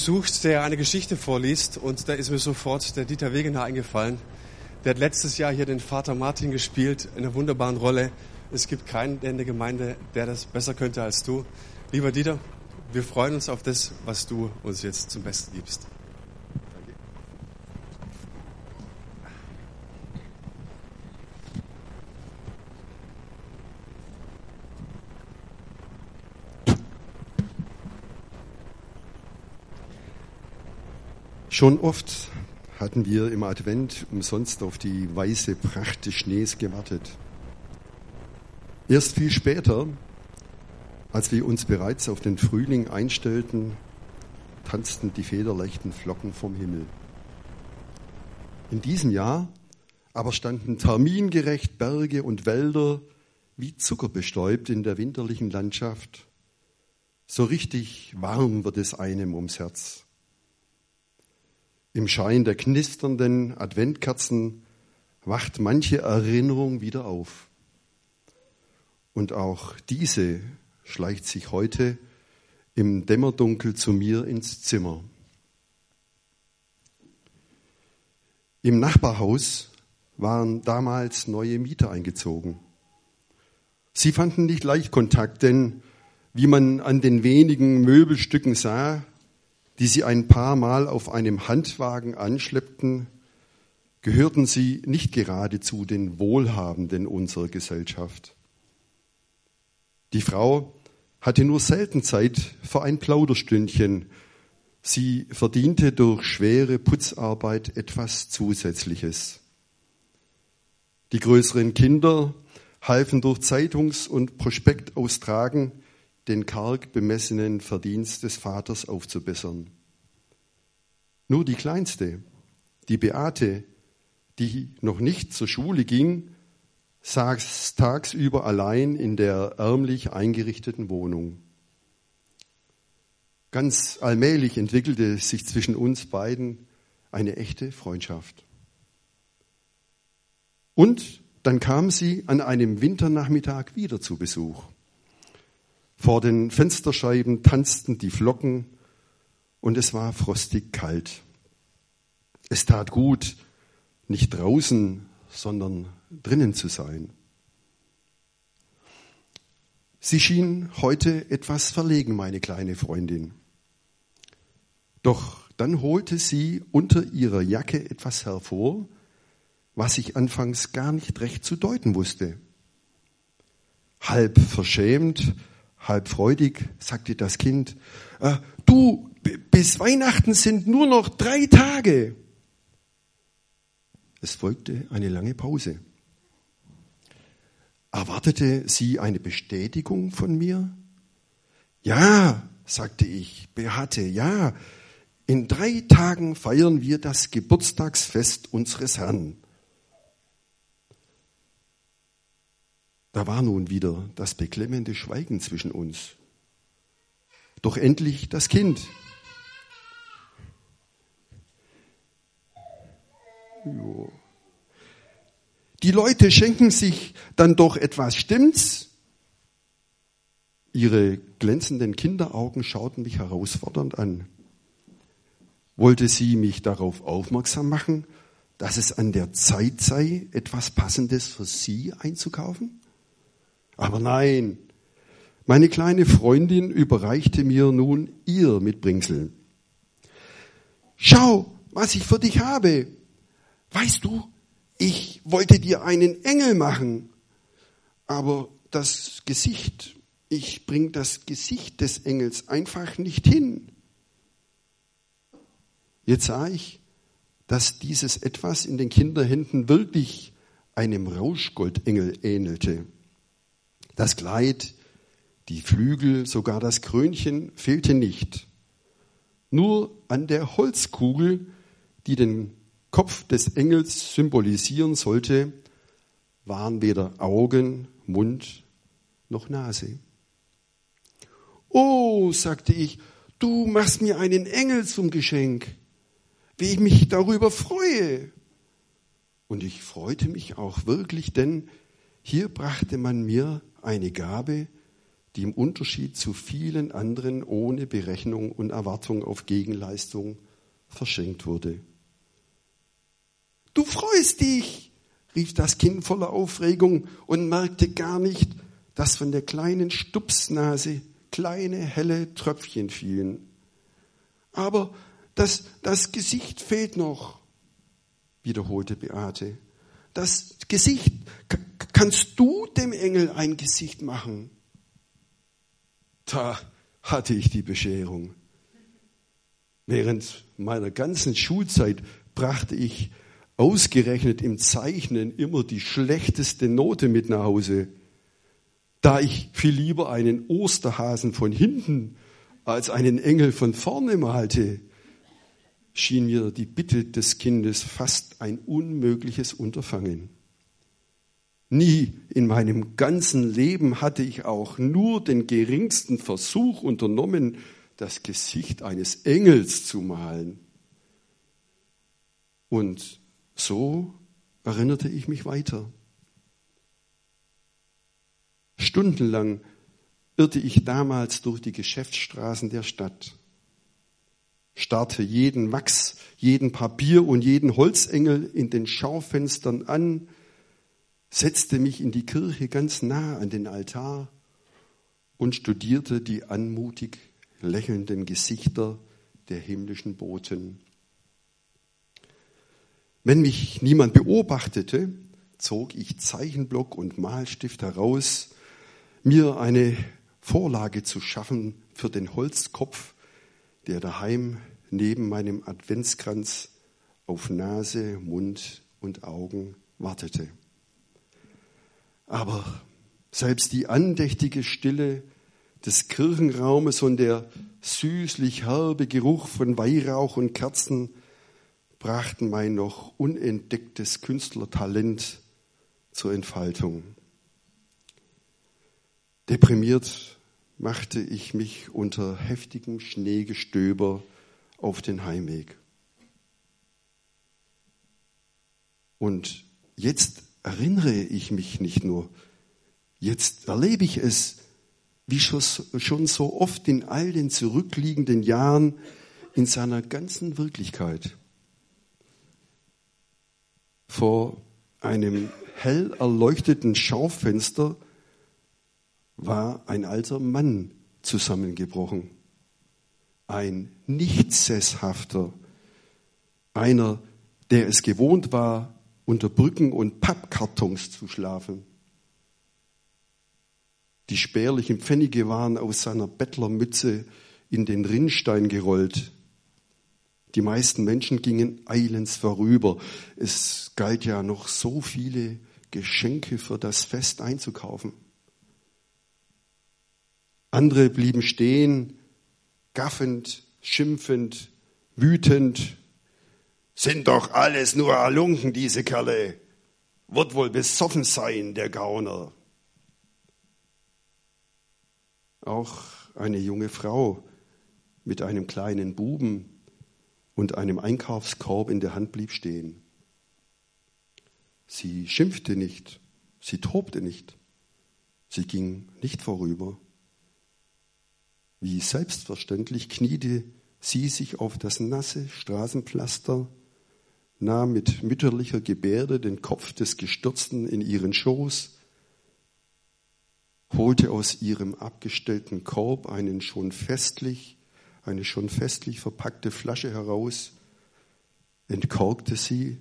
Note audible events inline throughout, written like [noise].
sucht, der eine Geschichte vorliest und da ist mir sofort der Dieter Wegener eingefallen. Der hat letztes Jahr hier den Vater Martin gespielt in einer wunderbaren Rolle. Es gibt keinen in der Gemeinde, der das besser könnte als du. Lieber Dieter, wir freuen uns auf das, was du uns jetzt zum Besten gibst. Schon oft hatten wir im Advent umsonst auf die weiße Pracht des Schnees gewartet. Erst viel später, als wir uns bereits auf den Frühling einstellten, tanzten die federleichten Flocken vom Himmel. In diesem Jahr aber standen termingerecht Berge und Wälder wie zuckerbestäubt in der winterlichen Landschaft. So richtig warm wird es einem ums Herz. Im Schein der knisternden Adventkerzen wacht manche Erinnerung wieder auf. Und auch diese schleicht sich heute im Dämmerdunkel zu mir ins Zimmer. Im Nachbarhaus waren damals neue Mieter eingezogen. Sie fanden nicht leicht Kontakt, denn wie man an den wenigen Möbelstücken sah, die sie ein paar Mal auf einem Handwagen anschleppten, gehörten sie nicht gerade zu den Wohlhabenden unserer Gesellschaft. Die Frau hatte nur selten Zeit für ein Plauderstündchen. Sie verdiente durch schwere Putzarbeit etwas Zusätzliches. Die größeren Kinder halfen durch Zeitungs- und Prospektaustragen den karg bemessenen Verdienst des Vaters aufzubessern. Nur die Kleinste, die Beate, die noch nicht zur Schule ging, saß tagsüber allein in der ärmlich eingerichteten Wohnung. Ganz allmählich entwickelte sich zwischen uns beiden eine echte Freundschaft. Und dann kam sie an einem Winternachmittag wieder zu Besuch. Vor den Fensterscheiben tanzten die Flocken und es war frostig kalt. Es tat gut, nicht draußen, sondern drinnen zu sein. Sie schien heute etwas verlegen, meine kleine Freundin. Doch dann holte sie unter ihrer Jacke etwas hervor, was ich anfangs gar nicht recht zu deuten wusste. Halb verschämt halb freudig sagte das Kind, äh, du, bis Weihnachten sind nur noch drei Tage. Es folgte eine lange Pause. Erwartete sie eine Bestätigung von mir? Ja, sagte ich, Beate, ja, in drei Tagen feiern wir das Geburtstagsfest unseres Herrn. Da war nun wieder das beklemmende Schweigen zwischen uns. Doch endlich das Kind. Jo. Die Leute schenken sich dann doch etwas, stimmt's? Ihre glänzenden Kinderaugen schauten mich herausfordernd an. Wollte sie mich darauf aufmerksam machen, dass es an der Zeit sei, etwas Passendes für sie einzukaufen? Aber nein, meine kleine Freundin überreichte mir nun ihr Mitbringsel. Schau, was ich für dich habe. Weißt du, ich wollte dir einen Engel machen, aber das Gesicht, ich bring das Gesicht des Engels einfach nicht hin. Jetzt sah ich, dass dieses etwas in den Kinderhänden wirklich einem Rauschgoldengel ähnelte. Das Kleid, die Flügel, sogar das Krönchen fehlte nicht. Nur an der Holzkugel, die den Kopf des Engels symbolisieren sollte, waren weder Augen, Mund noch Nase. Oh, sagte ich, du machst mir einen Engel zum Geschenk. Wie ich mich darüber freue. Und ich freute mich auch wirklich, denn hier brachte man mir eine Gabe, die im Unterschied zu vielen anderen ohne Berechnung und Erwartung auf Gegenleistung verschenkt wurde. Du freust dich, rief das Kind voller Aufregung und merkte gar nicht, dass von der kleinen Stupsnase kleine helle Tröpfchen fielen. Aber das, das Gesicht fehlt noch, wiederholte Beate. Das Gesicht, kannst du dem Engel ein Gesicht machen? Da hatte ich die Bescherung. Während meiner ganzen Schulzeit brachte ich ausgerechnet im Zeichnen immer die schlechteste Note mit nach Hause. Da ich viel lieber einen Osterhasen von hinten als einen Engel von vorne malte, schien mir die Bitte des Kindes fast ein unmögliches Unterfangen. Nie in meinem ganzen Leben hatte ich auch nur den geringsten Versuch unternommen, das Gesicht eines Engels zu malen. Und so erinnerte ich mich weiter. Stundenlang irrte ich damals durch die Geschäftsstraßen der Stadt, starrte jeden Wachs, jeden Papier und jeden Holzengel in den Schaufenstern an, setzte mich in die Kirche ganz nah an den Altar und studierte die anmutig lächelnden Gesichter der himmlischen Boten. Wenn mich niemand beobachtete, zog ich Zeichenblock und Malstift heraus, mir eine Vorlage zu schaffen für den Holzkopf, der daheim neben meinem Adventskranz auf Nase, Mund und Augen wartete. Aber selbst die andächtige Stille des Kirchenraumes und der süßlich herbe Geruch von Weihrauch und Kerzen brachten mein noch unentdecktes Künstlertalent zur Entfaltung. Deprimiert machte ich mich unter heftigem Schneegestöber auf den Heimweg. Und jetzt erinnere ich mich nicht nur, jetzt erlebe ich es, wie schon so oft in all den zurückliegenden Jahren in seiner ganzen Wirklichkeit. Vor einem hell erleuchteten Schaufenster war ein alter Mann zusammengebrochen. Ein nicht sesshafter, einer, der es gewohnt war, unter Brücken und Pappkartons zu schlafen. Die spärlichen Pfennige waren aus seiner Bettlermütze in den Rinnstein gerollt. Die meisten Menschen gingen eilends vorüber. Es galt ja noch so viele Geschenke für das Fest einzukaufen. Andere blieben stehen, gaffend, schimpfend, wütend. Sind doch alles nur Alunken, diese Kerle. Wird wohl besoffen sein, der Gauner. Auch eine junge Frau mit einem kleinen Buben und einem Einkaufskorb in der Hand blieb stehen. Sie schimpfte nicht, sie tobte nicht, sie ging nicht vorüber. Wie selbstverständlich kniete sie sich auf das nasse Straßenpflaster, nahm mit mütterlicher Gebärde den Kopf des Gestürzten in ihren Schoß, holte aus ihrem abgestellten Korb einen schon festlich eine schon festlich verpackte Flasche heraus, entkorkte sie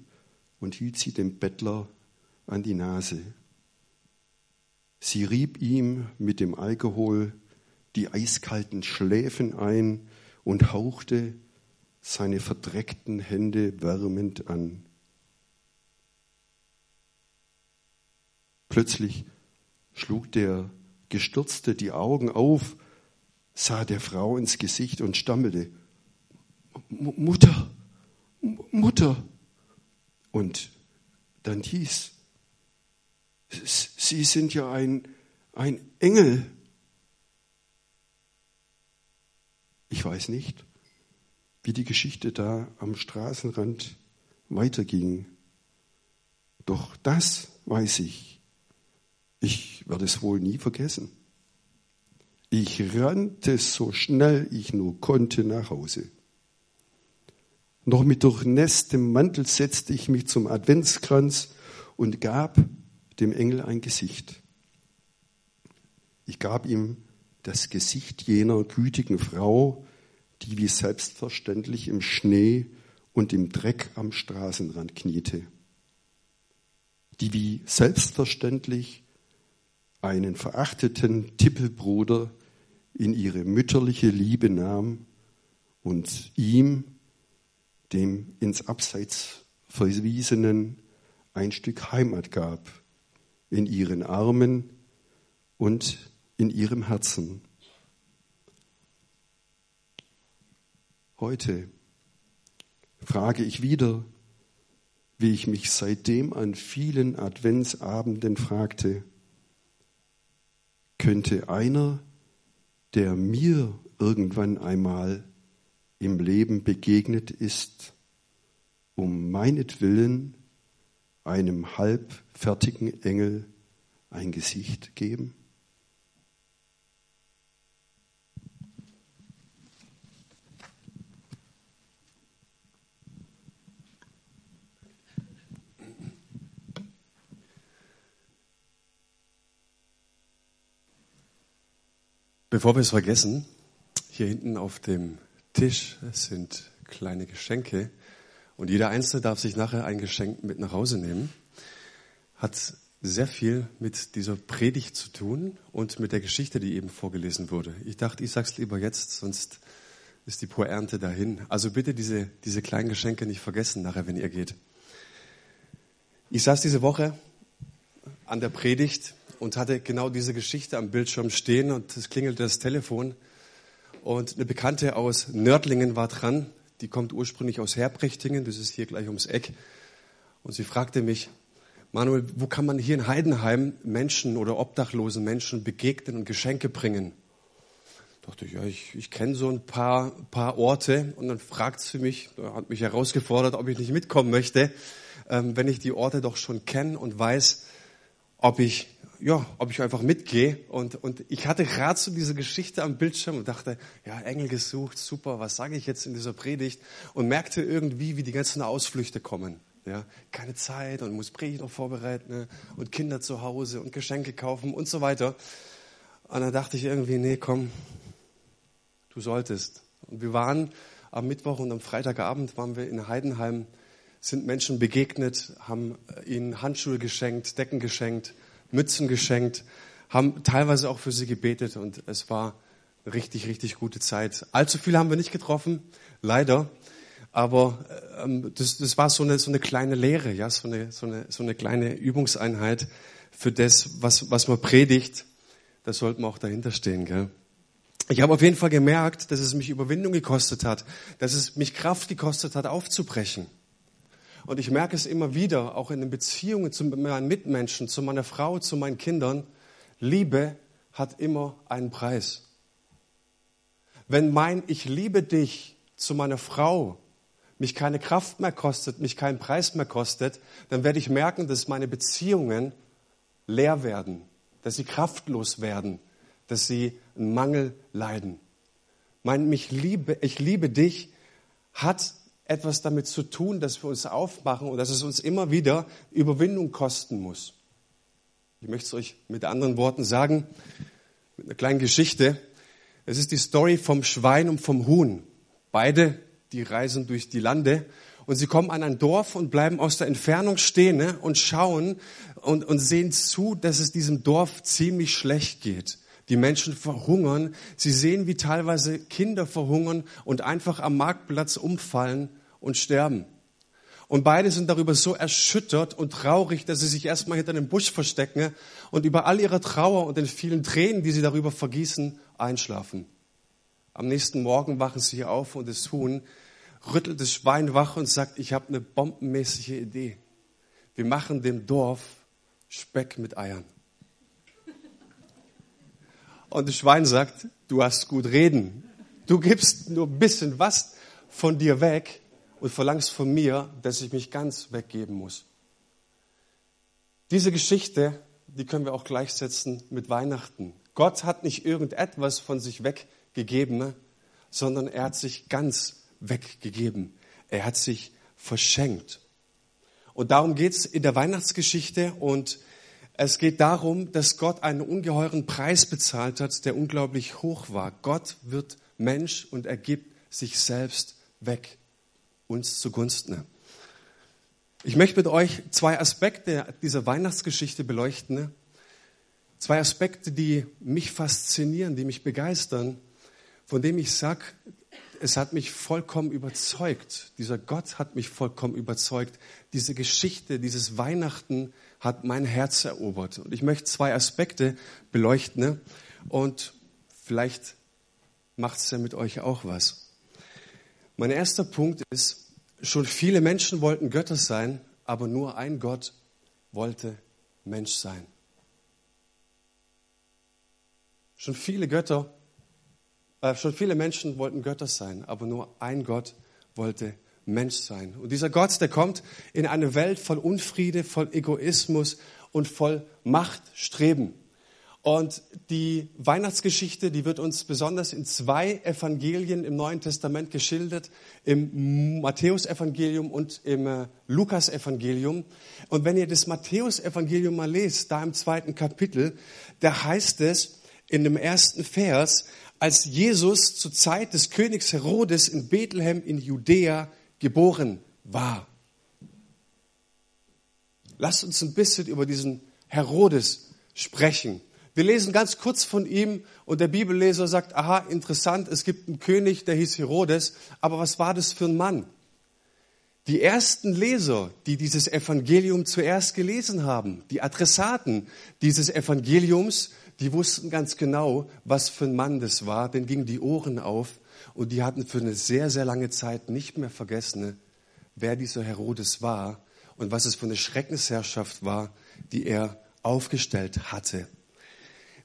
und hielt sie dem Bettler an die Nase. Sie rieb ihm mit dem Alkohol die eiskalten Schläfen ein und hauchte seine verdreckten Hände wärmend an. Plötzlich schlug der Gestürzte die Augen auf sah der Frau ins Gesicht und stammelte, Mutter, Mutter. Und dann hieß, Sie sind ja ein, ein Engel. Ich weiß nicht, wie die Geschichte da am Straßenrand weiterging. Doch das weiß ich. Ich werde es wohl nie vergessen. Ich rannte so schnell ich nur konnte nach Hause. Noch mit durchnässtem Mantel setzte ich mich zum Adventskranz und gab dem Engel ein Gesicht. Ich gab ihm das Gesicht jener gütigen Frau, die wie selbstverständlich im Schnee und im Dreck am Straßenrand kniete, die wie selbstverständlich einen verachteten Tippelbruder in ihre mütterliche Liebe nahm und ihm, dem ins Abseits verwiesenen, ein Stück Heimat gab, in ihren Armen und in ihrem Herzen. Heute frage ich wieder, wie ich mich seitdem an vielen Adventsabenden fragte, könnte einer der mir irgendwann einmal im Leben begegnet ist, um meinetwillen einem halbfertigen Engel ein Gesicht geben? Bevor wir es vergessen, hier hinten auf dem Tisch sind kleine Geschenke und jeder Einzelne darf sich nachher ein Geschenk mit nach Hause nehmen. Hat sehr viel mit dieser Predigt zu tun und mit der Geschichte, die eben vorgelesen wurde. Ich dachte, ich sag's lieber jetzt, sonst ist die Poernte dahin. Also bitte diese, diese kleinen Geschenke nicht vergessen nachher, wenn ihr geht. Ich saß diese Woche an der Predigt und hatte genau diese Geschichte am Bildschirm stehen und es klingelte das Telefon. Und eine Bekannte aus Nördlingen war dran, die kommt ursprünglich aus Herbrichtingen, das ist hier gleich ums Eck. Und sie fragte mich, Manuel, wo kann man hier in Heidenheim Menschen oder obdachlosen Menschen begegnen und Geschenke bringen? Da dachte ich, ja, ich, ich kenne so ein paar, paar Orte. Und dann fragt sie mich, hat mich herausgefordert, ob ich nicht mitkommen möchte, ähm, wenn ich die Orte doch schon kenne und weiß, ob ich ja, ob ich einfach mitgehe. Und, und ich hatte gerade so diese Geschichte am Bildschirm und dachte, ja, Engel gesucht, super, was sage ich jetzt in dieser Predigt? Und merkte irgendwie, wie die ganzen Ausflüchte kommen. Ja, keine Zeit und muss Predigt noch vorbereiten ne? und Kinder zu Hause und Geschenke kaufen und so weiter. Und dann dachte ich irgendwie, nee, komm, du solltest. Und wir waren am Mittwoch und am Freitagabend waren wir in Heidenheim, sind Menschen begegnet, haben ihnen Handschuhe geschenkt, Decken geschenkt, Mützen geschenkt, haben teilweise auch für sie gebetet und es war richtig, richtig gute Zeit. Allzu viele haben wir nicht getroffen, leider. Aber ähm, das, das war so eine, so eine kleine Lehre, ja, so eine, so, eine, so eine kleine Übungseinheit für das, was, was man predigt. Da sollten wir auch dahinter stehen. Gell? Ich habe auf jeden Fall gemerkt, dass es mich Überwindung gekostet hat, dass es mich Kraft gekostet hat, aufzubrechen. Und ich merke es immer wieder, auch in den Beziehungen zu meinen Mitmenschen, zu meiner Frau, zu meinen Kindern. Liebe hat immer einen Preis. Wenn mein Ich liebe dich zu meiner Frau mich keine Kraft mehr kostet, mich keinen Preis mehr kostet, dann werde ich merken, dass meine Beziehungen leer werden, dass sie kraftlos werden, dass sie einen Mangel leiden. Mein mich liebe, ich liebe dich hat etwas damit zu tun, dass wir uns aufmachen und dass es uns immer wieder Überwindung kosten muss. Ich möchte es euch mit anderen Worten sagen, mit einer kleinen Geschichte. Es ist die Story vom Schwein und vom Huhn. Beide, die reisen durch die Lande und sie kommen an ein Dorf und bleiben aus der Entfernung stehen ne, und schauen und, und sehen zu, dass es diesem Dorf ziemlich schlecht geht. Die Menschen verhungern. Sie sehen, wie teilweise Kinder verhungern und einfach am Marktplatz umfallen und sterben. Und beide sind darüber so erschüttert und traurig, dass sie sich erstmal hinter einem Busch verstecken und über all ihre Trauer und den vielen Tränen, die sie darüber vergießen, einschlafen. Am nächsten Morgen wachen sie auf und das Huhn rüttelt das Schwein wach und sagt, ich habe eine bombenmäßige Idee. Wir machen dem Dorf Speck mit Eiern. Und das Schwein sagt, du hast gut reden. Du gibst nur ein bisschen was von dir weg und verlangst von mir, dass ich mich ganz weggeben muss. Diese Geschichte, die können wir auch gleichsetzen mit Weihnachten. Gott hat nicht irgendetwas von sich weggegeben, sondern er hat sich ganz weggegeben. Er hat sich verschenkt. Und darum geht es in der Weihnachtsgeschichte und es geht darum, dass Gott einen ungeheuren Preis bezahlt hat, der unglaublich hoch war. Gott wird Mensch und er gibt sich selbst weg, uns zugunsten. Ich möchte mit euch zwei Aspekte dieser Weihnachtsgeschichte beleuchten. Zwei Aspekte, die mich faszinieren, die mich begeistern, von dem ich sage, es hat mich vollkommen überzeugt. Dieser Gott hat mich vollkommen überzeugt. Diese Geschichte, dieses Weihnachten hat mein Herz erobert. Und ich möchte zwei Aspekte beleuchten und vielleicht macht es ja mit euch auch was. Mein erster Punkt ist, schon viele Menschen wollten Götter sein, aber nur ein Gott wollte Mensch sein. Schon viele Götter, äh, schon viele Menschen wollten Götter sein, aber nur ein Gott wollte Mensch sein. Und dieser Gott, der kommt in eine Welt voll Unfriede, voll Egoismus und voll Machtstreben. Und die Weihnachtsgeschichte, die wird uns besonders in zwei Evangelien im Neuen Testament geschildert, im Matthäusevangelium und im äh, Lukasevangelium. Und wenn ihr das Matthäusevangelium mal lest, da im zweiten Kapitel, da heißt es in dem ersten Vers, als Jesus zur Zeit des Königs Herodes in Bethlehem in Judäa geboren war. Lasst uns ein bisschen über diesen Herodes sprechen. Wir lesen ganz kurz von ihm und der Bibelleser sagt, aha, interessant, es gibt einen König, der hieß Herodes, aber was war das für ein Mann? Die ersten Leser, die dieses Evangelium zuerst gelesen haben, die Adressaten dieses Evangeliums, die wussten ganz genau, was für ein Mann das war, denn gingen die Ohren auf und die hatten für eine sehr, sehr lange Zeit nicht mehr vergessen, wer dieser Herodes war und was es für eine Schreckensherrschaft war, die er aufgestellt hatte.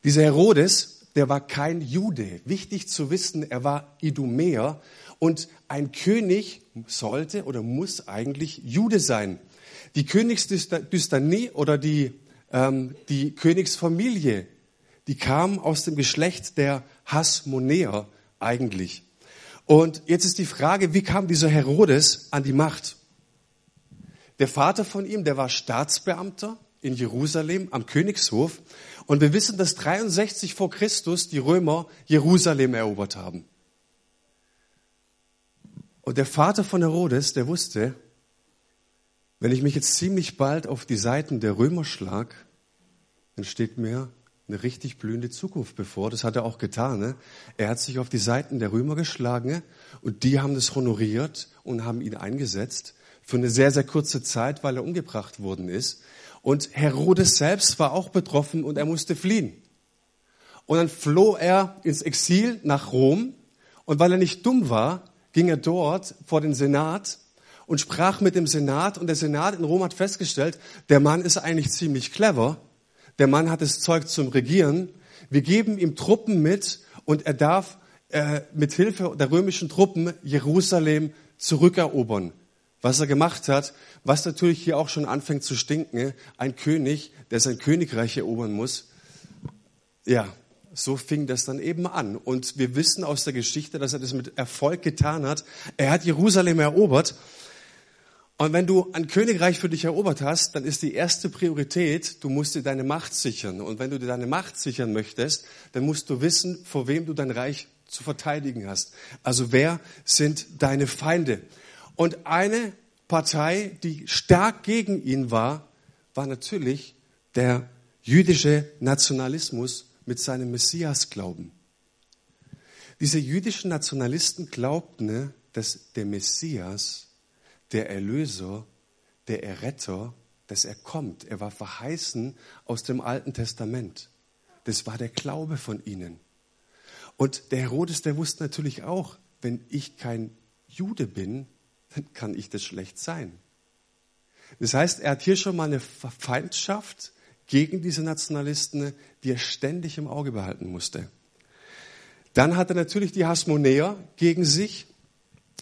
Dieser Herodes, der war kein Jude. Wichtig zu wissen, er war Idumäer und ein König sollte oder muss eigentlich Jude sein. Die Königsdystanie oder die, ähm, die Königsfamilie, die kam aus dem Geschlecht der Hasmonäer eigentlich. Und jetzt ist die Frage, wie kam dieser Herodes an die Macht? Der Vater von ihm, der war Staatsbeamter in Jerusalem am Königshof und wir wissen, dass 63 vor Christus die Römer Jerusalem erobert haben. Und der Vater von Herodes, der wusste, wenn ich mich jetzt ziemlich bald auf die Seiten der Römer schlag, dann steht mir eine richtig blühende Zukunft bevor. Das hat er auch getan. Ne? Er hat sich auf die Seiten der Römer geschlagen und die haben das honoriert und haben ihn eingesetzt für eine sehr, sehr kurze Zeit, weil er umgebracht worden ist. Und Herodes selbst war auch betroffen und er musste fliehen. Und dann floh er ins Exil nach Rom. Und weil er nicht dumm war, ging er dort vor den Senat und sprach mit dem Senat. Und der Senat in Rom hat festgestellt, der Mann ist eigentlich ziemlich clever, der Mann hat das Zeug zum Regieren, wir geben ihm Truppen mit und er darf äh, mit Hilfe der römischen Truppen Jerusalem zurückerobern was er gemacht hat, was natürlich hier auch schon anfängt zu stinken. Ein König, der sein Königreich erobern muss. Ja, so fing das dann eben an. Und wir wissen aus der Geschichte, dass er das mit Erfolg getan hat. Er hat Jerusalem erobert. Und wenn du ein Königreich für dich erobert hast, dann ist die erste Priorität, du musst dir deine Macht sichern. Und wenn du dir deine Macht sichern möchtest, dann musst du wissen, vor wem du dein Reich zu verteidigen hast. Also wer sind deine Feinde? Und eine Partei, die stark gegen ihn war, war natürlich der jüdische Nationalismus mit seinem Messias-Glauben. Diese jüdischen Nationalisten glaubten, dass der Messias, der Erlöser, der Erretter, dass er kommt. Er war verheißen aus dem Alten Testament. Das war der Glaube von ihnen. Und der Herodes, der wusste natürlich auch, wenn ich kein Jude bin, dann kann ich das schlecht sein. Das heißt, er hat hier schon mal eine Feindschaft gegen diese Nationalisten, die er ständig im Auge behalten musste. Dann hat er natürlich die Hasmonäer gegen sich.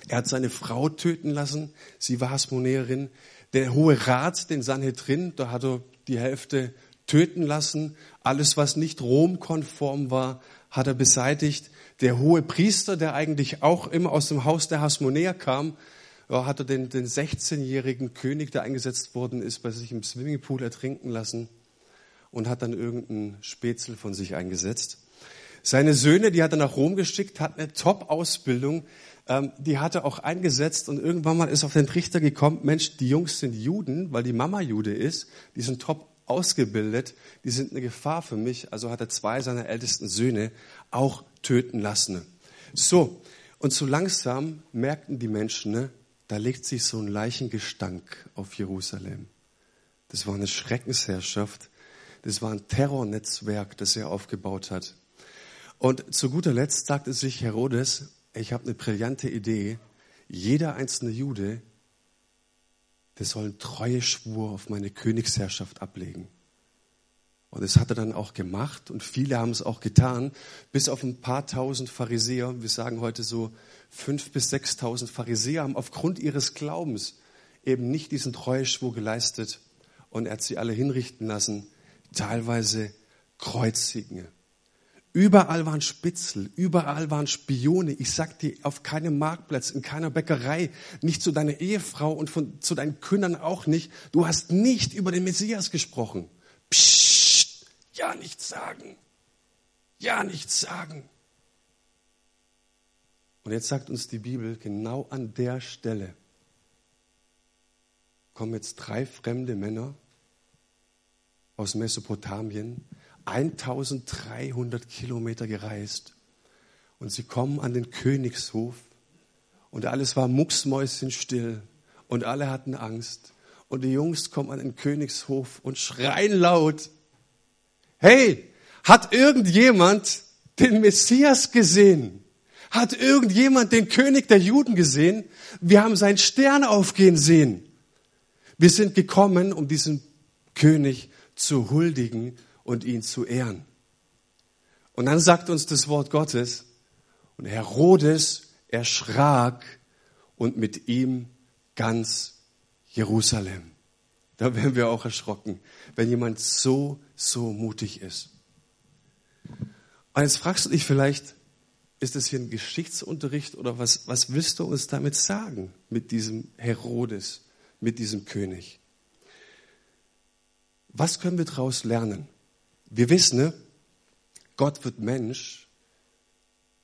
Er hat seine Frau töten lassen. Sie war Hasmonäerin. Der Hohe Rat, den Sanhedrin, da hat er die Hälfte töten lassen. Alles, was nicht romkonform war, hat er beseitigt. Der hohe Priester, der eigentlich auch immer aus dem Haus der Hasmonäer kam, hat er den, den 16-jährigen König, der eingesetzt worden ist, bei sich im Swimmingpool ertrinken lassen und hat dann irgendeinen Spätzle von sich eingesetzt. Seine Söhne, die hat er nach Rom geschickt, hat eine Top-Ausbildung, ähm, die hat er auch eingesetzt und irgendwann mal ist auf den Trichter gekommen, Mensch, die Jungs sind Juden, weil die Mama Jude ist, die sind top ausgebildet, die sind eine Gefahr für mich, also hat er zwei seiner ältesten Söhne auch töten lassen. So, und so langsam merkten die Menschen, ne, da legt sich so ein Leichengestank auf Jerusalem. Das war eine Schreckensherrschaft, das war ein Terrornetzwerk, das er aufgebaut hat. Und zu guter Letzt sagte sich Herodes, ich habe eine brillante Idee. Jeder einzelne Jude, der soll einen Treueschwur auf meine Königsherrschaft ablegen. Und das hat er dann auch gemacht und viele haben es auch getan, bis auf ein paar tausend Pharisäer, wir sagen heute so fünf bis sechstausend Pharisäer haben aufgrund ihres Glaubens eben nicht diesen Treueschwur geleistet und er hat sie alle hinrichten lassen, teilweise kreuzigen. Überall waren Spitzel, überall waren Spione. Ich sag dir, auf keinem Marktplatz, in keiner Bäckerei, nicht zu deiner Ehefrau und von, zu deinen Kündern auch nicht. Du hast nicht über den Messias gesprochen. Psst, ja nichts sagen. Ja nichts sagen. Und jetzt sagt uns die Bibel, genau an der Stelle kommen jetzt drei fremde Männer aus Mesopotamien, 1300 Kilometer gereist und sie kommen an den Königshof und alles war mucksmäuschenstill und alle hatten Angst und die Jungs kommen an den Königshof und schreien laut, hey, hat irgendjemand den Messias gesehen? Hat irgendjemand den König der Juden gesehen? Wir haben seinen Stern aufgehen sehen. Wir sind gekommen, um diesen König zu huldigen und ihn zu ehren. Und dann sagt uns das Wort Gottes, und Herodes erschrak und mit ihm ganz Jerusalem. Da wären wir auch erschrocken, wenn jemand so, so mutig ist. Und jetzt fragst du dich vielleicht, ist das hier ein Geschichtsunterricht oder was, was willst du uns damit sagen mit diesem Herodes, mit diesem König? Was können wir daraus lernen? Wir wissen, ne, Gott wird Mensch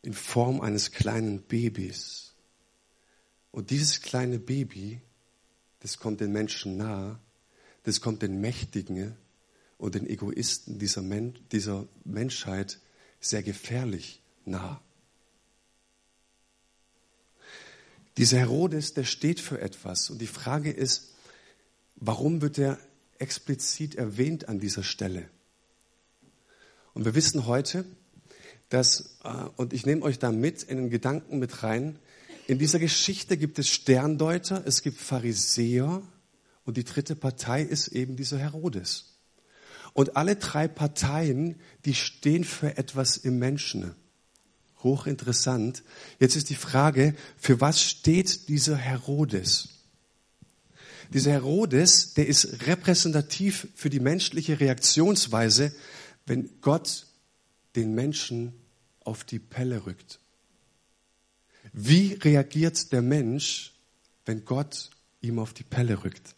in Form eines kleinen Babys. Und dieses kleine Baby, das kommt den Menschen nahe, das kommt den Mächtigen und den Egoisten dieser, Men dieser Menschheit sehr gefährlich nah. Dieser Herodes, der steht für etwas. Und die Frage ist, warum wird er explizit erwähnt an dieser Stelle? Und wir wissen heute, dass, äh, und ich nehme euch da mit in den Gedanken mit rein, in dieser Geschichte gibt es Sterndeuter, es gibt Pharisäer und die dritte Partei ist eben dieser Herodes. Und alle drei Parteien, die stehen für etwas im Menschen. Hochinteressant. Jetzt ist die Frage, für was steht dieser Herodes? Dieser Herodes, der ist repräsentativ für die menschliche Reaktionsweise wenn Gott den Menschen auf die Pelle rückt? Wie reagiert der Mensch, wenn Gott ihm auf die Pelle rückt?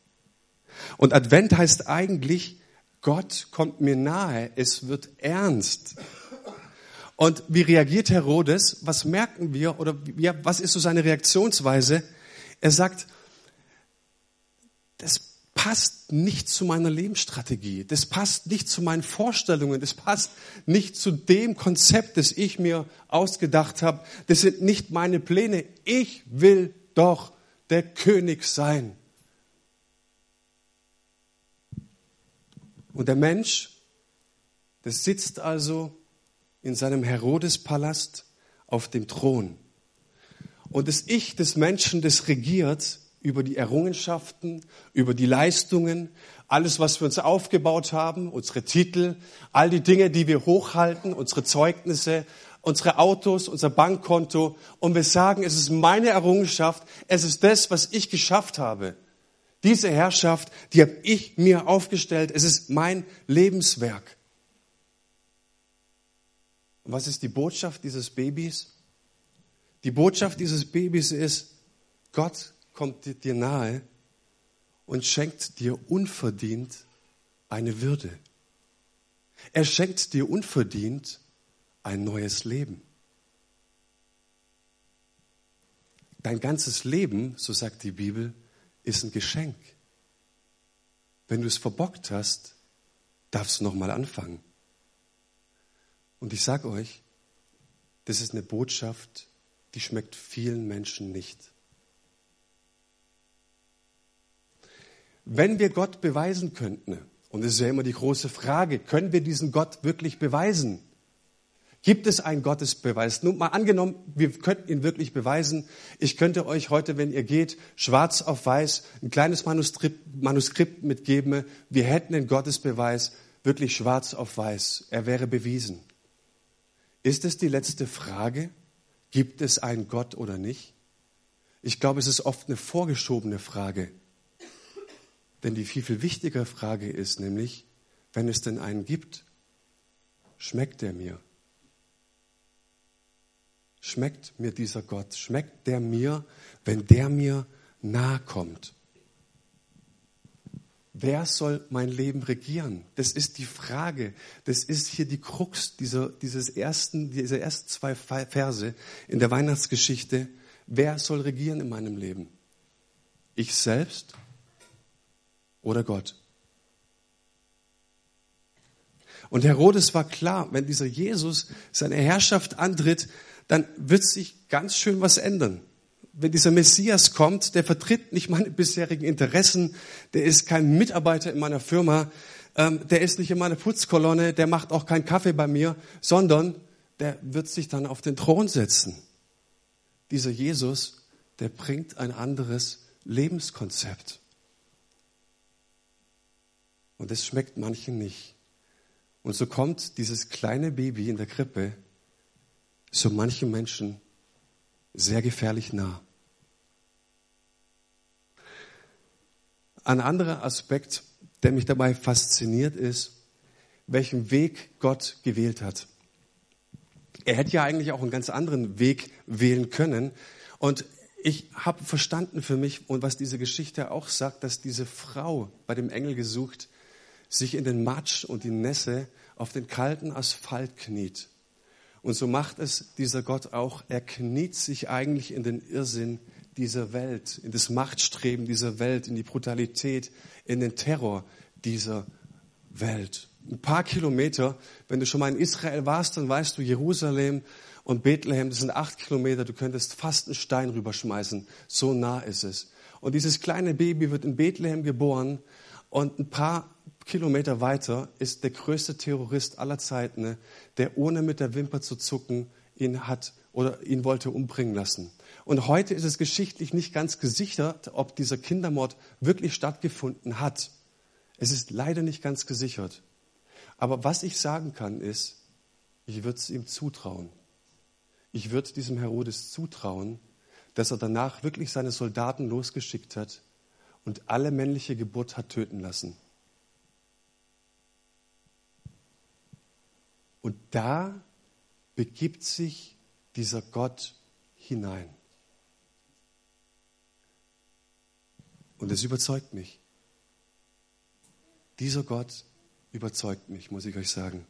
Und Advent heißt eigentlich, Gott kommt mir nahe, es wird ernst. Und wie reagiert Herodes? Was merken wir oder wie, was ist so seine Reaktionsweise? Er sagt, das passt nicht zu meiner Lebensstrategie. Das passt nicht zu meinen Vorstellungen. Das passt nicht zu dem Konzept, das ich mir ausgedacht habe. Das sind nicht meine Pläne. Ich will doch der König sein. Und der Mensch, der sitzt also in seinem Herodespalast auf dem Thron. Und das Ich des Menschen, das regiert, über die Errungenschaften, über die Leistungen, alles, was wir uns aufgebaut haben, unsere Titel, all die Dinge, die wir hochhalten, unsere Zeugnisse, unsere Autos, unser Bankkonto. Und wir sagen, es ist meine Errungenschaft, es ist das, was ich geschafft habe. Diese Herrschaft, die habe ich mir aufgestellt. Es ist mein Lebenswerk. Und was ist die Botschaft dieses Babys? Die Botschaft dieses Babys ist, Gott kommt dir nahe und schenkt dir unverdient eine Würde. Er schenkt dir unverdient ein neues Leben. Dein ganzes Leben, so sagt die Bibel, ist ein Geschenk. Wenn du es verbockt hast, darfst du nochmal anfangen. Und ich sage euch, das ist eine Botschaft, die schmeckt vielen Menschen nicht. Wenn wir Gott beweisen könnten, und das ist ja immer die große Frage, können wir diesen Gott wirklich beweisen? Gibt es einen Gottesbeweis? Nun mal angenommen, wir könnten ihn wirklich beweisen. Ich könnte euch heute, wenn ihr geht, schwarz auf weiß ein kleines Manuskript, Manuskript mitgeben. Wir hätten den Gottesbeweis wirklich schwarz auf weiß. Er wäre bewiesen. Ist es die letzte Frage? Gibt es einen Gott oder nicht? Ich glaube, es ist oft eine vorgeschobene Frage. Denn die viel, viel wichtigere Frage ist nämlich, wenn es denn einen gibt, schmeckt er mir? Schmeckt mir dieser Gott? Schmeckt der mir, wenn der mir nahe kommt? Wer soll mein Leben regieren? Das ist die Frage. Das ist hier die Krux dieser, dieses ersten, dieser ersten zwei Verse in der Weihnachtsgeschichte. Wer soll regieren in meinem Leben? Ich selbst oder Gott? Und Herodes war klar, wenn dieser Jesus seine Herrschaft antritt, dann wird sich ganz schön was ändern. Wenn dieser Messias kommt, der vertritt nicht meine bisherigen Interessen, der ist kein Mitarbeiter in meiner Firma, ähm, der ist nicht in meiner Putzkolonne, der macht auch keinen Kaffee bei mir, sondern der wird sich dann auf den Thron setzen. Dieser Jesus, der bringt ein anderes Lebenskonzept. Und das schmeckt manchen nicht. Und so kommt dieses kleine Baby in der Krippe so manchen Menschen sehr gefährlich nah. Ein anderer Aspekt, der mich dabei fasziniert, ist, welchen Weg Gott gewählt hat. Er hätte ja eigentlich auch einen ganz anderen Weg wählen können. Und ich habe verstanden für mich, und was diese Geschichte auch sagt, dass diese Frau bei dem Engel gesucht, sich in den Matsch und die Nässe auf den kalten Asphalt kniet und so macht es dieser Gott auch. Er kniet sich eigentlich in den Irrsinn dieser Welt, in das Machtstreben dieser Welt, in die Brutalität, in den Terror dieser Welt. Ein paar Kilometer, wenn du schon mal in Israel warst, dann weißt du, Jerusalem und Bethlehem, das sind acht Kilometer, du könntest fast einen Stein rüberschmeißen. So nah ist es. Und dieses kleine Baby wird in Bethlehem geboren und ein paar Kilometer weiter ist der größte Terrorist aller Zeiten, der ohne mit der Wimper zu zucken ihn hat oder ihn wollte umbringen lassen. Und heute ist es geschichtlich nicht ganz gesichert, ob dieser Kindermord wirklich stattgefunden hat. Es ist leider nicht ganz gesichert. Aber was ich sagen kann, ist, ich würde es ihm zutrauen. Ich würde diesem Herodes zutrauen, dass er danach wirklich seine Soldaten losgeschickt hat und alle männliche Geburt hat töten lassen. Und da begibt sich dieser Gott hinein. Und es überzeugt mich. Dieser Gott überzeugt mich, muss ich euch sagen.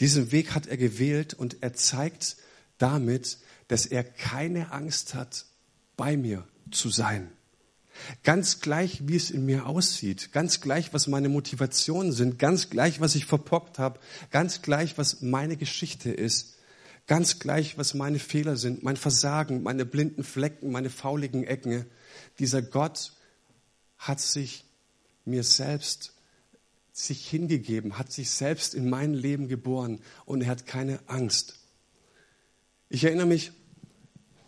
Diesen Weg hat er gewählt und er zeigt damit, dass er keine Angst hat, bei mir zu sein. Ganz gleich, wie es in mir aussieht, ganz gleich, was meine Motivationen sind, ganz gleich, was ich verpockt habe, ganz gleich, was meine Geschichte ist, ganz gleich, was meine Fehler sind, mein Versagen, meine blinden Flecken, meine fauligen Ecken. Dieser Gott hat sich mir selbst sich hingegeben, hat sich selbst in mein Leben geboren und er hat keine Angst. Ich erinnere mich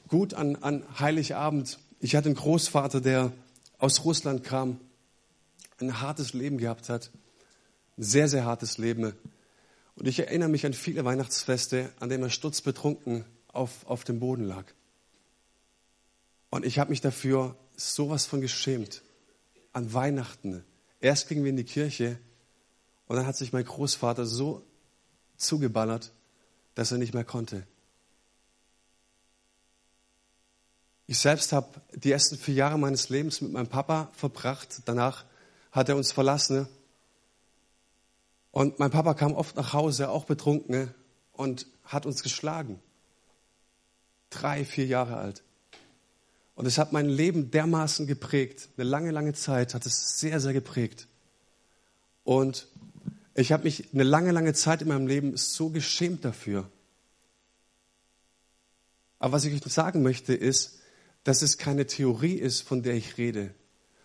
gut an, an Heiligabend ich hatte einen Großvater, der aus Russland kam, ein hartes Leben gehabt hat, ein sehr, sehr hartes Leben. Und ich erinnere mich an viele Weihnachtsfeste, an denen er stutzbetrunken auf, auf dem Boden lag. Und ich habe mich dafür sowas von geschämt. an Weihnachten. Erst gingen wir in die Kirche und dann hat sich mein Großvater so zugeballert, dass er nicht mehr konnte. Ich selbst habe die ersten vier Jahre meines Lebens mit meinem Papa verbracht. Danach hat er uns verlassen. Und mein Papa kam oft nach Hause, auch betrunken, und hat uns geschlagen. Drei, vier Jahre alt. Und es hat mein Leben dermaßen geprägt. Eine lange, lange Zeit hat es sehr, sehr geprägt. Und ich habe mich eine lange, lange Zeit in meinem Leben so geschämt dafür. Aber was ich euch sagen möchte, ist, dass es keine Theorie ist, von der ich rede,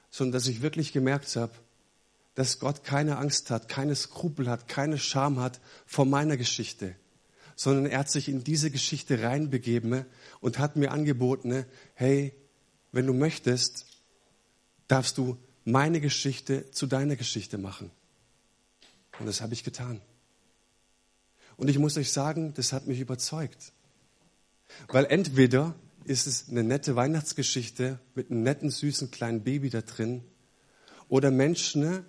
sondern dass ich wirklich gemerkt habe, dass Gott keine Angst hat, keine Skrupel hat, keine Scham hat vor meiner Geschichte, sondern er hat sich in diese Geschichte reinbegeben und hat mir angeboten, hey, wenn du möchtest, darfst du meine Geschichte zu deiner Geschichte machen. Und das habe ich getan. Und ich muss euch sagen, das hat mich überzeugt. Weil entweder ist es eine nette Weihnachtsgeschichte mit einem netten, süßen kleinen Baby da drin, oder Menschen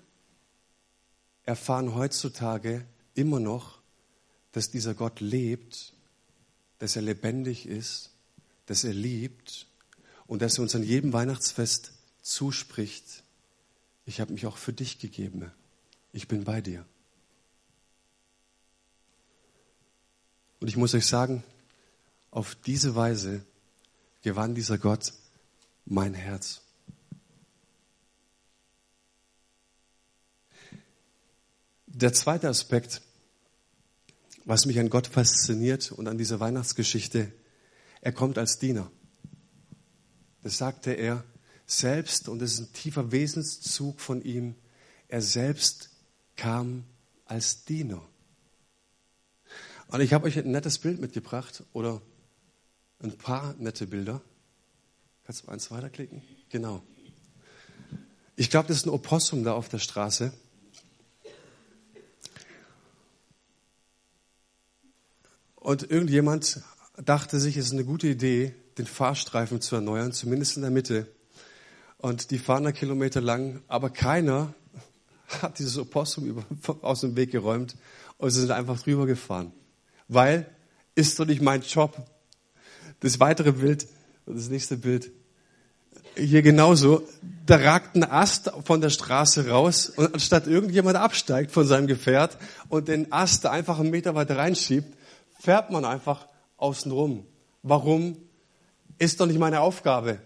erfahren heutzutage immer noch, dass dieser Gott lebt, dass er lebendig ist, dass er liebt und dass er uns an jedem Weihnachtsfest zuspricht, ich habe mich auch für dich gegeben, ich bin bei dir. Und ich muss euch sagen, auf diese Weise gewann dieser Gott mein Herz. Der zweite Aspekt, was mich an Gott fasziniert und an dieser Weihnachtsgeschichte, er kommt als Diener. Das sagte er selbst und es ist ein tiefer Wesenszug von ihm. Er selbst kam als Diener. Und ich habe euch ein nettes Bild mitgebracht oder ein paar nette Bilder. Kannst du eins weiterklicken? Genau. Ich glaube, das ist ein Opossum da auf der Straße. Und irgendjemand dachte sich, es ist eine gute Idee, den Fahrstreifen zu erneuern, zumindest in der Mitte. Und die fahren da Kilometer lang, aber keiner [laughs] hat dieses Opossum [laughs] aus dem Weg geräumt und sie sind einfach drüber gefahren weil ist doch nicht mein Job. Das weitere Bild, das nächste Bild, hier genauso, da ragt ein Ast von der Straße raus und anstatt irgendjemand absteigt von seinem Gefährt und den Ast einfach einen Meter weiter reinschiebt, fährt man einfach außen rum. Warum? Ist doch nicht meine Aufgabe.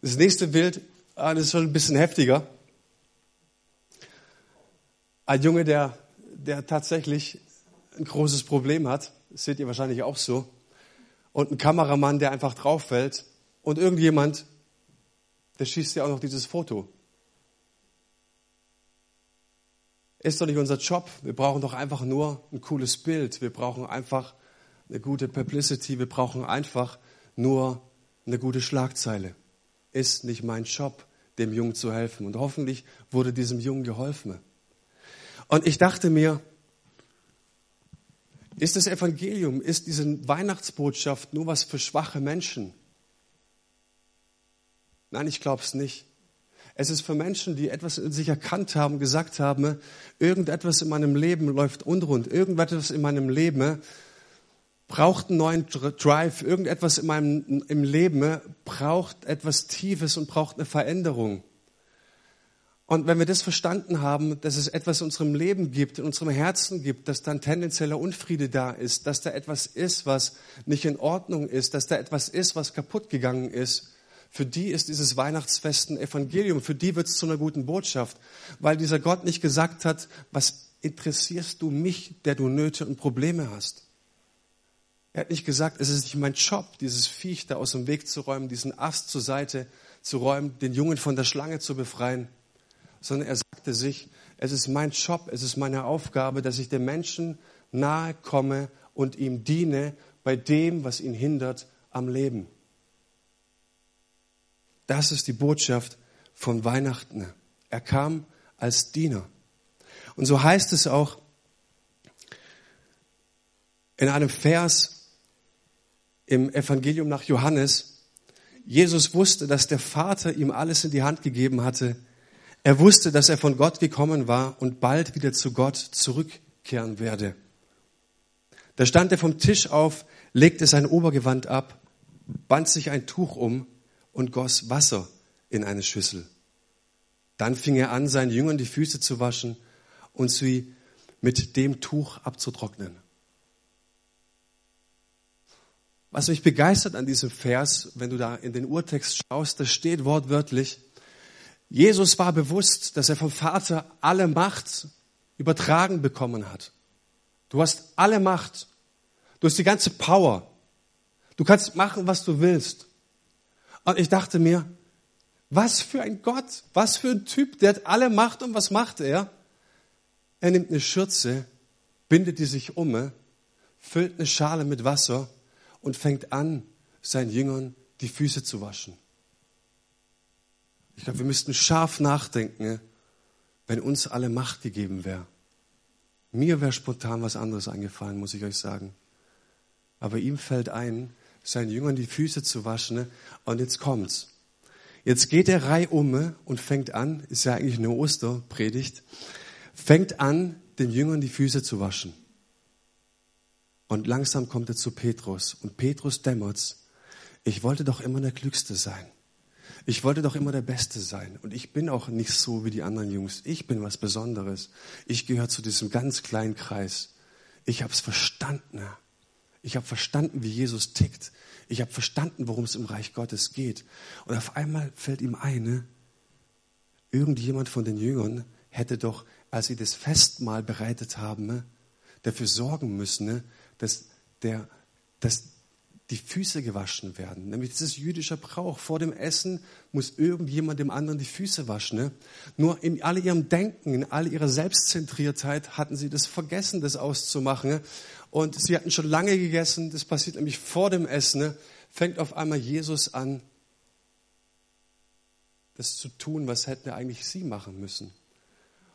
Das nächste Bild, ah, das ist schon ein bisschen heftiger. Ein Junge, der, der tatsächlich ein großes Problem hat, seht ihr wahrscheinlich auch so, und ein Kameramann, der einfach drauf fällt und irgendjemand, der schießt ja auch noch dieses Foto. Ist doch nicht unser Job. Wir brauchen doch einfach nur ein cooles Bild. Wir brauchen einfach eine gute Publicity. Wir brauchen einfach nur eine gute Schlagzeile. Ist nicht mein Job, dem Jungen zu helfen. Und hoffentlich wurde diesem Jungen geholfen. Und ich dachte mir, ist das Evangelium, ist diese Weihnachtsbotschaft nur was für schwache Menschen? Nein, ich glaube es nicht. Es ist für Menschen, die etwas in sich erkannt haben, gesagt haben, irgendetwas in meinem Leben läuft unrund, irgendetwas in meinem Leben braucht einen neuen Drive, irgendetwas in meinem im Leben braucht etwas Tiefes und braucht eine Veränderung. Und wenn wir das verstanden haben, dass es etwas in unserem Leben gibt, in unserem Herzen gibt, dass dann tendenzieller Unfriede da ist, dass da etwas ist, was nicht in Ordnung ist, dass da etwas ist, was kaputt gegangen ist, für die ist dieses Weihnachtsfest ein Evangelium, für die wird es zu einer guten Botschaft, weil dieser Gott nicht gesagt hat, was interessierst du mich, der du Nöte und Probleme hast. Er hat nicht gesagt, es ist nicht mein Job, dieses Viech da aus dem Weg zu räumen, diesen Ast zur Seite zu räumen, den Jungen von der Schlange zu befreien sondern er sagte sich, es ist mein Job, es ist meine Aufgabe, dass ich dem Menschen nahe komme und ihm diene bei dem, was ihn hindert am Leben. Das ist die Botschaft von Weihnachten. Er kam als Diener. Und so heißt es auch in einem Vers im Evangelium nach Johannes, Jesus wusste, dass der Vater ihm alles in die Hand gegeben hatte. Er wusste, dass er von Gott gekommen war und bald wieder zu Gott zurückkehren werde. Da stand er vom Tisch auf, legte sein Obergewand ab, band sich ein Tuch um und goss Wasser in eine Schüssel. Dann fing er an, seinen Jüngern die Füße zu waschen und sie mit dem Tuch abzutrocknen. Was mich begeistert an diesem Vers, wenn du da in den Urtext schaust, da steht wortwörtlich, Jesus war bewusst, dass er vom Vater alle Macht übertragen bekommen hat. Du hast alle Macht. Du hast die ganze Power. Du kannst machen, was du willst. Und ich dachte mir, was für ein Gott, was für ein Typ, der hat alle Macht und was macht er? Er nimmt eine Schürze, bindet die sich um, füllt eine Schale mit Wasser und fängt an, seinen Jüngern die Füße zu waschen. Ich glaube, wir müssten scharf nachdenken, wenn uns alle Macht gegeben wäre. Mir wäre spontan was anderes eingefallen, muss ich euch sagen. Aber ihm fällt ein, seinen Jüngern die Füße zu waschen. Und jetzt kommt's. Jetzt geht er reihum und fängt an, ist ja eigentlich eine Osterpredigt, fängt an, den Jüngern die Füße zu waschen. Und langsam kommt er zu Petrus. Und Petrus dämmert's. Ich wollte doch immer der Klügste sein. Ich wollte doch immer der Beste sein. Und ich bin auch nicht so wie die anderen Jungs. Ich bin was Besonderes. Ich gehöre zu diesem ganz kleinen Kreis. Ich habe es verstanden. Ich habe verstanden, wie Jesus tickt. Ich habe verstanden, worum es im Reich Gottes geht. Und auf einmal fällt ihm ein, ne? irgendjemand von den Jüngern hätte doch, als sie das Festmahl bereitet haben, ne, dafür sorgen müssen, ne, dass, der, dass die Füße gewaschen werden. Nämlich das ist jüdischer Brauch. Vor dem Essen muss irgendjemand dem anderen die Füße waschen. Ne? Nur in all ihrem Denken, in all ihrer Selbstzentriertheit hatten sie das vergessen, das auszumachen. Ne? Und sie hatten schon lange gegessen. Das passiert nämlich vor dem Essen. Ne? Fängt auf einmal Jesus an, das zu tun, was hätten eigentlich sie machen müssen.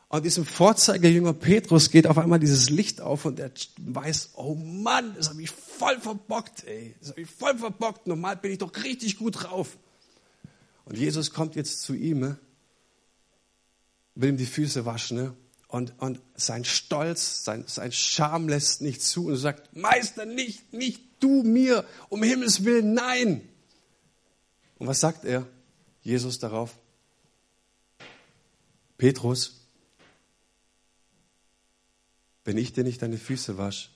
Und diesem Vorzeigerjünger Petrus geht auf einmal dieses Licht auf und er weiß, oh Mann, das habe ich voll verbockt, ey. Das habe ich voll verbockt. Normal bin ich doch richtig gut drauf. Und Jesus kommt jetzt zu ihm, ne? will ihm die Füße waschen, ne? und, und sein Stolz, sein, sein Scham lässt nicht zu und sagt, Meister, nicht, nicht du mir, um Himmels Willen, nein. Und was sagt er? Jesus darauf? Petrus, wenn ich dir nicht deine Füße wasche,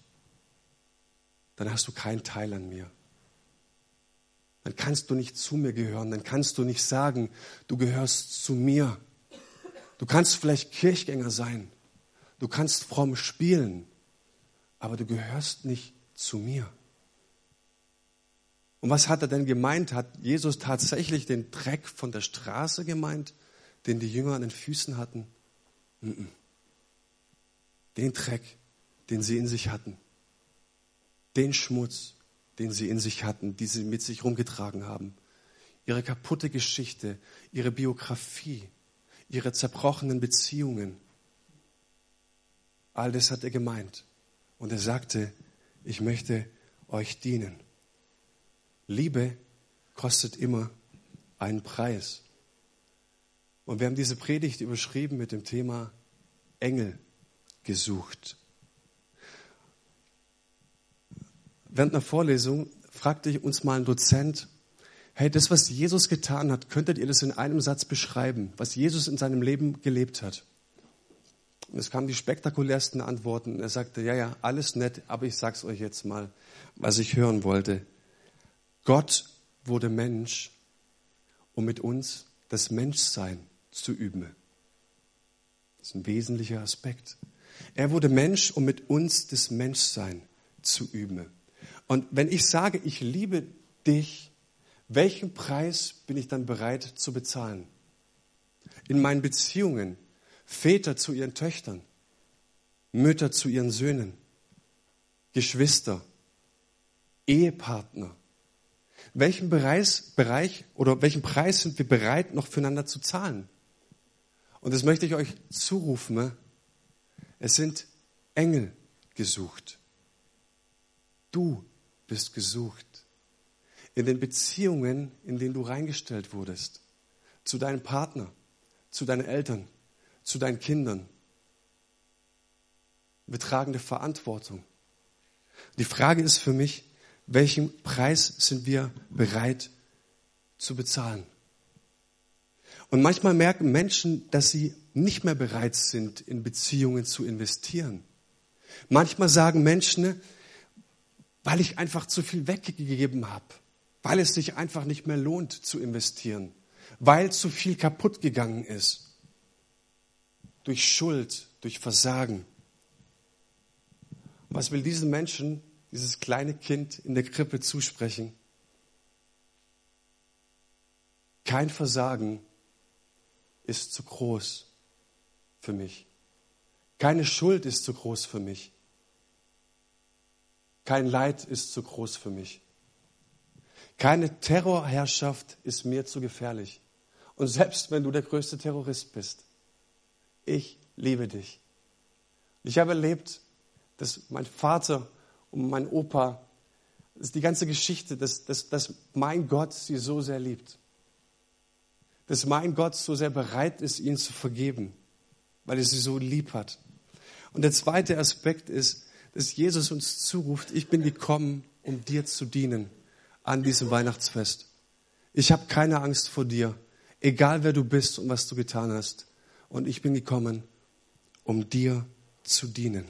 dann hast du keinen Teil an mir. Dann kannst du nicht zu mir gehören, dann kannst du nicht sagen, du gehörst zu mir. Du kannst vielleicht Kirchgänger sein, du kannst fromm spielen, aber du gehörst nicht zu mir. Und was hat er denn gemeint? Hat Jesus tatsächlich den Dreck von der Straße gemeint, den die Jünger an den Füßen hatten? Den Dreck, den sie in sich hatten. Den Schmutz, den sie in sich hatten, die sie mit sich rumgetragen haben. Ihre kaputte Geschichte, ihre Biografie, ihre zerbrochenen Beziehungen. All das hat er gemeint. Und er sagte, ich möchte euch dienen. Liebe kostet immer einen Preis. Und wir haben diese Predigt überschrieben mit dem Thema Engel gesucht. Während einer Vorlesung fragte ich uns mal ein Dozent, hey, das, was Jesus getan hat, könntet ihr das in einem Satz beschreiben, was Jesus in seinem Leben gelebt hat? Und es kamen die spektakulärsten Antworten. Er sagte, ja, ja, alles nett, aber ich sag's euch jetzt mal, was ich hören wollte. Gott wurde Mensch, um mit uns das Menschsein zu üben. Das ist ein wesentlicher Aspekt. Er wurde Mensch, um mit uns das Menschsein zu üben. Und wenn ich sage, ich liebe dich, welchen Preis bin ich dann bereit zu bezahlen? In meinen Beziehungen, Väter zu ihren Töchtern, Mütter zu ihren Söhnen, Geschwister, Ehepartner. Welchen Bereich, Bereich oder welchen Preis sind wir bereit, noch füreinander zu zahlen? Und das möchte ich euch zurufen. Es sind Engel gesucht. Du bist gesucht. in den Beziehungen, in denen du reingestellt wurdest. Zu deinem Partner, zu deinen Eltern, zu deinen Kindern. Wir tragen eine Verantwortung. Die Frage ist für mich, welchen Preis sind wir bereit zu bezahlen? Und manchmal merken Menschen, dass sie nicht mehr bereit sind, in Beziehungen zu investieren. Manchmal sagen Menschen, weil ich einfach zu viel weggegeben habe, weil es sich einfach nicht mehr lohnt zu investieren, weil zu viel kaputt gegangen ist. Durch Schuld, durch Versagen. Was will diesen Menschen, dieses kleine Kind in der Krippe zusprechen? Kein Versagen ist zu groß für mich. Keine Schuld ist zu groß für mich. Kein Leid ist zu groß für mich. Keine Terrorherrschaft ist mir zu gefährlich. Und selbst wenn du der größte Terrorist bist, ich liebe dich. Ich habe erlebt, dass mein Vater und mein Opa, das ist die ganze Geschichte, dass, dass, dass mein Gott sie so sehr liebt. Dass mein Gott so sehr bereit ist, ihnen zu vergeben, weil er sie so lieb hat. Und der zweite Aspekt ist, dass Jesus uns zuruft, ich bin gekommen, um dir zu dienen an diesem Weihnachtsfest. Ich habe keine Angst vor dir, egal wer du bist und was du getan hast. Und ich bin gekommen, um dir zu dienen.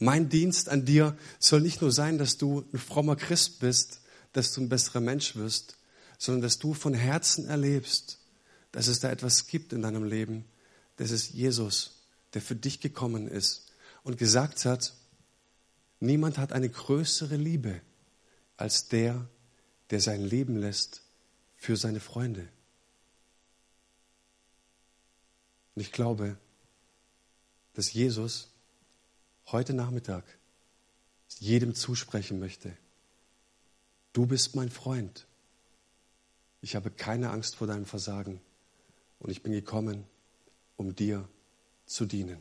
Mein Dienst an dir soll nicht nur sein, dass du ein frommer Christ bist, dass du ein besserer Mensch wirst, sondern dass du von Herzen erlebst, dass es da etwas gibt in deinem Leben. Das ist Jesus, der für dich gekommen ist und gesagt hat, niemand hat eine größere Liebe als der, der sein Leben lässt für seine Freunde. Und ich glaube, dass Jesus heute Nachmittag jedem zusprechen möchte. Du bist mein Freund. Ich habe keine Angst vor deinem Versagen und ich bin gekommen, um dir zu dienen.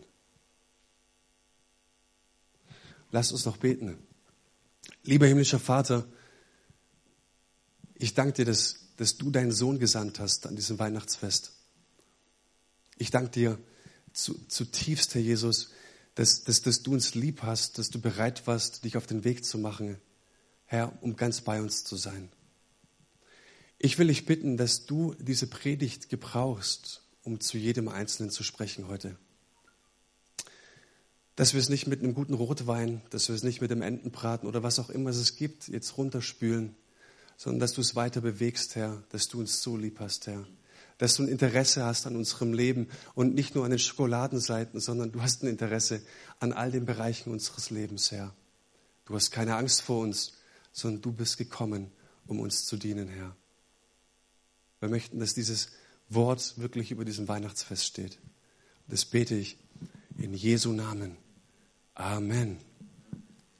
Lass uns noch beten. Lieber himmlischer Vater, ich danke dir, dass, dass du deinen Sohn gesandt hast an diesem Weihnachtsfest. Ich danke dir zu, zutiefst, Herr Jesus, dass, dass, dass du uns lieb hast, dass du bereit warst, dich auf den Weg zu machen, Herr, um ganz bei uns zu sein. Ich will dich bitten, dass du diese Predigt gebrauchst, um zu jedem Einzelnen zu sprechen heute. Dass wir es nicht mit einem guten Rotwein, dass wir es nicht mit dem Entenbraten oder was auch immer es gibt, jetzt runterspülen, sondern dass du es weiter bewegst, Herr, dass du uns so lieb hast, Herr dass du ein Interesse hast an unserem Leben und nicht nur an den Schokoladenseiten, sondern du hast ein Interesse an all den Bereichen unseres Lebens, Herr. Du hast keine Angst vor uns, sondern du bist gekommen, um uns zu dienen, Herr. Wir möchten, dass dieses Wort wirklich über diesem Weihnachtsfest steht. Das bete ich in Jesu Namen. Amen.